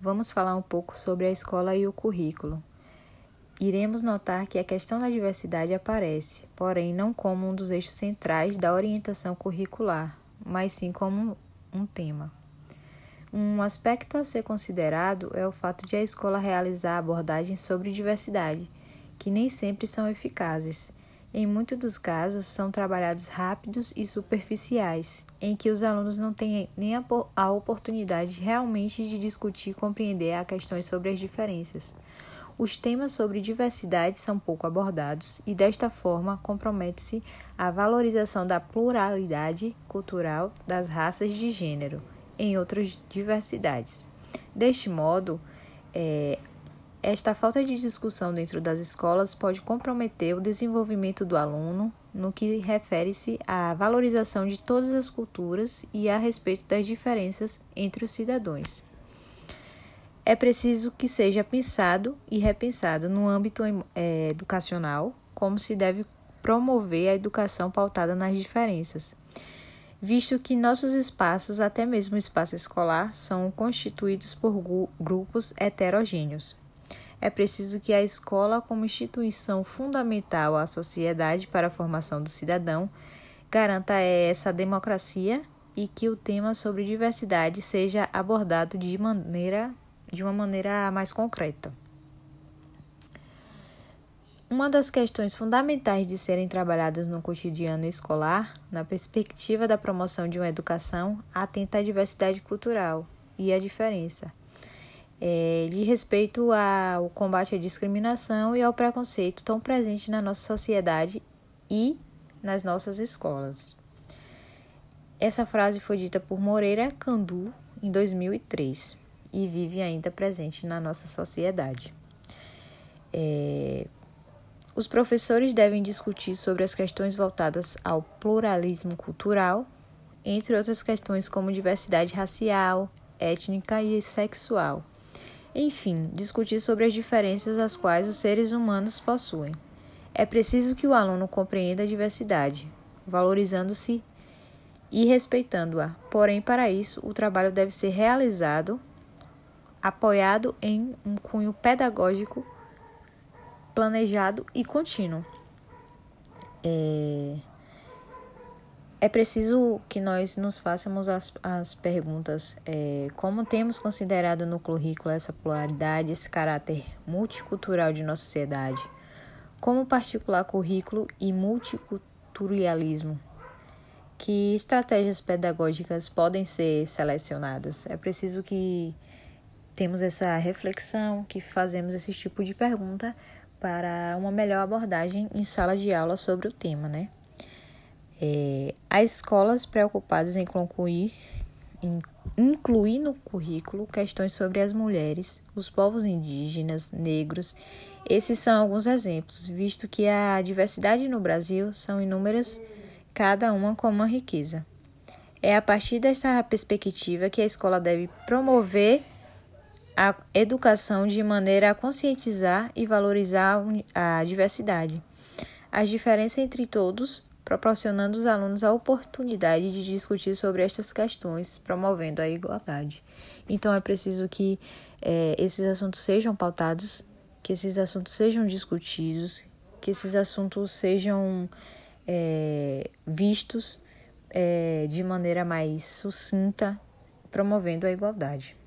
vamos falar um pouco sobre a escola e o currículo. Iremos notar que a questão da diversidade aparece, porém não como um dos eixos centrais da orientação curricular, mas sim como um tema. Um aspecto a ser considerado é o fato de a escola realizar abordagens sobre diversidade, que nem sempre são eficazes. Em muitos dos casos, são trabalhados rápidos e superficiais, em que os alunos não têm nem a oportunidade realmente de discutir e compreender as questões sobre as diferenças. Os temas sobre diversidade são pouco abordados e, desta forma, compromete-se a valorização da pluralidade cultural das raças de gênero em outras diversidades. Deste modo, é, esta falta de discussão dentro das escolas pode comprometer o desenvolvimento do aluno no que refere-se à valorização de todas as culturas e a respeito das diferenças entre os cidadãos. É preciso que seja pensado e repensado no âmbito é, educacional como se deve promover a educação pautada nas diferenças, visto que nossos espaços, até mesmo o espaço escolar, são constituídos por grupos heterogêneos. É preciso que a escola, como instituição fundamental à sociedade para a formação do cidadão, garanta essa democracia e que o tema sobre diversidade seja abordado de maneira de uma maneira mais concreta. Uma das questões fundamentais de serem trabalhadas no cotidiano escolar, na perspectiva da promoção de uma educação atenta à diversidade cultural e à diferença, é, de respeito ao combate à discriminação e ao preconceito tão presente na nossa sociedade e nas nossas escolas. Essa frase foi dita por Moreira Candu em 2003 e vive ainda presente na nossa sociedade. É, os professores devem discutir sobre as questões voltadas ao pluralismo cultural, entre outras questões como diversidade racial, étnica e sexual. Enfim, discutir sobre as diferenças as quais os seres humanos possuem. É preciso que o aluno compreenda a diversidade, valorizando-se e respeitando-a. Porém, para isso, o trabalho deve ser realizado apoiado em um cunho pedagógico planejado e contínuo. É, é preciso que nós nos façamos as, as perguntas: é, como temos considerado no currículo essa pluralidade, esse caráter multicultural de nossa sociedade? Como particular currículo e multiculturalismo? Que estratégias pedagógicas podem ser selecionadas? É preciso que temos essa reflexão, que fazemos esse tipo de pergunta para uma melhor abordagem em sala de aula sobre o tema, né? É, as escolas preocupadas em concluir, em incluir no currículo questões sobre as mulheres, os povos indígenas, negros. Esses são alguns exemplos, visto que a diversidade no Brasil são inúmeras, cada uma com uma riqueza. É a partir dessa perspectiva que a escola deve promover a educação de maneira a conscientizar e valorizar a diversidade, as diferenças entre todos, proporcionando aos alunos a oportunidade de discutir sobre estas questões, promovendo a igualdade. Então, é preciso que é, esses assuntos sejam pautados, que esses assuntos sejam discutidos, que esses assuntos sejam é, vistos é, de maneira mais sucinta, promovendo a igualdade.